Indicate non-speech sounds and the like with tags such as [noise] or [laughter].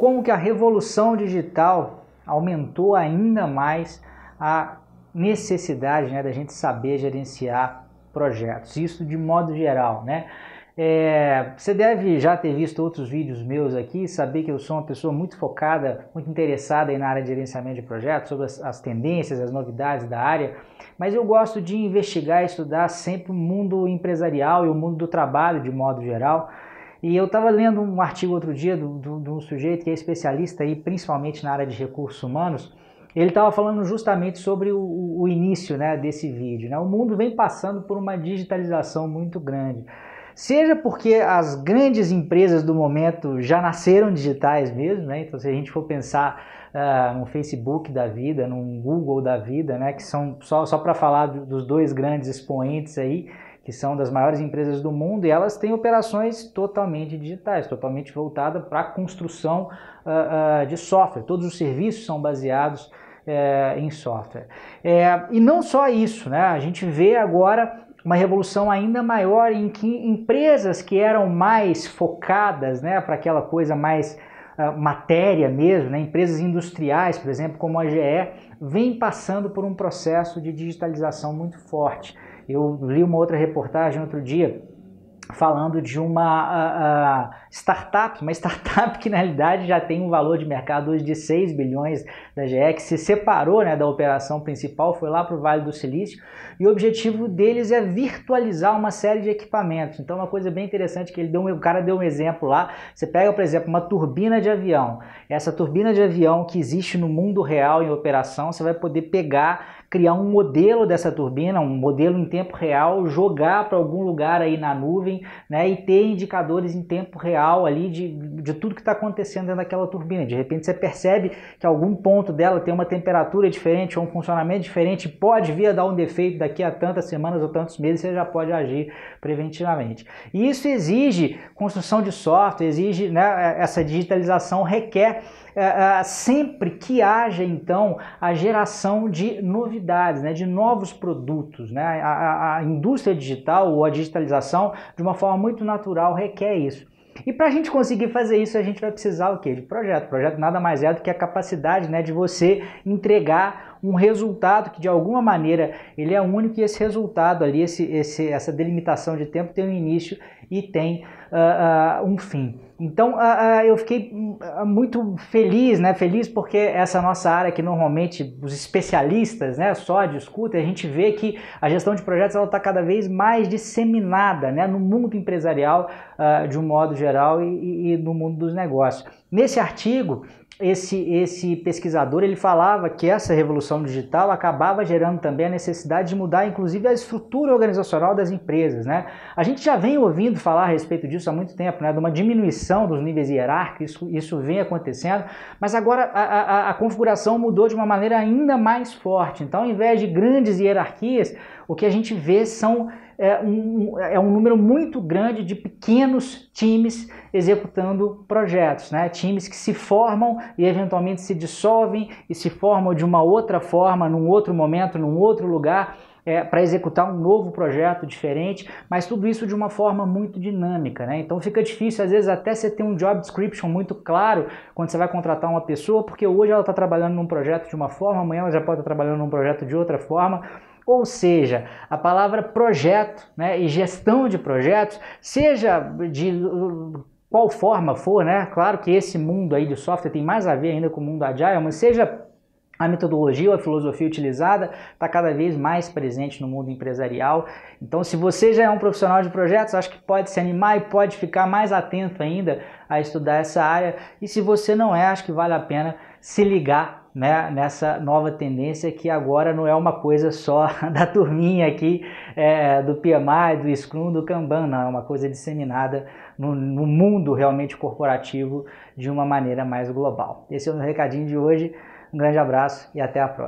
como que a revolução digital aumentou ainda mais a necessidade né, da gente saber gerenciar projetos. Isso de modo geral, né? É, você deve já ter visto outros vídeos meus aqui, saber que eu sou uma pessoa muito focada, muito interessada na área de gerenciamento de projetos, sobre as, as tendências, as novidades da área, mas eu gosto de investigar e estudar sempre o mundo empresarial e o mundo do trabalho de modo geral. E eu estava lendo um artigo outro dia de um sujeito que é especialista aí, principalmente na área de recursos humanos, ele estava falando justamente sobre o, o início né, desse vídeo. Né? O mundo vem passando por uma digitalização muito grande. Seja porque as grandes empresas do momento já nasceram digitais mesmo, né? Então, se a gente for pensar uh, no Facebook da vida, no Google da vida, né? Que são só, só para falar dos dois grandes expoentes aí, que são das maiores empresas do mundo, e elas têm operações totalmente digitais, totalmente voltadas para a construção uh, uh, de software. Todos os serviços são baseados é, em software. É, e não só isso, né? A gente vê agora uma revolução ainda maior em que empresas que eram mais focadas né, para aquela coisa mais uh, matéria mesmo, né, empresas industriais, por exemplo, como a GE, vem passando por um processo de digitalização muito forte. Eu li uma outra reportagem outro dia falando de uma uh, uh, startup, uma startup que na realidade já tem um valor de mercado hoje de 6 bilhões da GE, que se separou né, da operação principal, foi lá para o Vale do Silício, e o objetivo deles é virtualizar uma série de equipamentos. Então uma coisa bem interessante que ele deu, o cara deu um exemplo lá, você pega, por exemplo, uma turbina de avião, essa turbina de avião que existe no mundo real em operação, você vai poder pegar criar um modelo dessa turbina, um modelo em tempo real, jogar para algum lugar aí na nuvem, né, e ter indicadores em tempo real ali de, de tudo que está acontecendo dentro daquela turbina. De repente você percebe que algum ponto dela tem uma temperatura diferente ou um funcionamento diferente, pode vir a dar um defeito daqui a tantas semanas ou tantos meses, você já pode agir preventivamente. E isso exige construção de software, exige né, essa digitalização requer sempre que haja então a geração de novidades, né, de novos produtos. Né? A, a, a indústria digital ou a digitalização, de uma forma muito natural, requer isso. E para a gente conseguir fazer isso, a gente vai precisar o quê? De projeto. Projeto nada mais é do que a capacidade né, de você entregar um resultado que de alguma maneira ele é único e esse resultado ali, esse, esse, essa delimitação de tempo tem um início e tem uh, uh, um fim. Então uh, eu fiquei muito feliz, né? Feliz porque essa nossa área que normalmente os especialistas, né, só discutem, a gente vê que a gestão de projetos ela está cada vez mais disseminada, né, no mundo empresarial de um modo geral e, e no mundo dos negócios. Nesse artigo esse, esse pesquisador ele falava que essa revolução digital acabava gerando também a necessidade de mudar, inclusive, a estrutura organizacional das empresas. Né? A gente já vem ouvindo falar a respeito disso há muito tempo, né? de uma diminuição dos níveis hierárquicos, isso, isso vem acontecendo, mas agora a, a, a configuração mudou de uma maneira ainda mais forte. Então, ao invés de grandes hierarquias, o que a gente vê são é um, é um número muito grande de pequenos times executando projetos, né? times que se formam e eventualmente se dissolvem e se formam de uma outra forma, num outro momento, num outro lugar, é, para executar um novo projeto diferente, mas tudo isso de uma forma muito dinâmica. Né? Então fica difícil, às vezes, até você ter um job description muito claro quando você vai contratar uma pessoa, porque hoje ela está trabalhando num projeto de uma forma, amanhã ela já pode estar trabalhando num projeto de outra forma. Ou seja, a palavra projeto né, e gestão de projetos, seja de qual forma for, né? Claro que esse mundo aí de software tem mais a ver ainda com o mundo agile, mas seja a metodologia ou a filosofia utilizada está cada vez mais presente no mundo empresarial. Então, se você já é um profissional de projetos, acho que pode se animar e pode ficar mais atento ainda a estudar essa área. E se você não é, acho que vale a pena se ligar né, nessa nova tendência que agora não é uma coisa só [laughs] da turminha aqui é, do PMI, do Scrum, do Kanban, não, é uma coisa disseminada no, no, mundo realmente corporativo de uma maneira mais global. Esse é o meu recadinho de hoje, um grande abraço e até a próxima.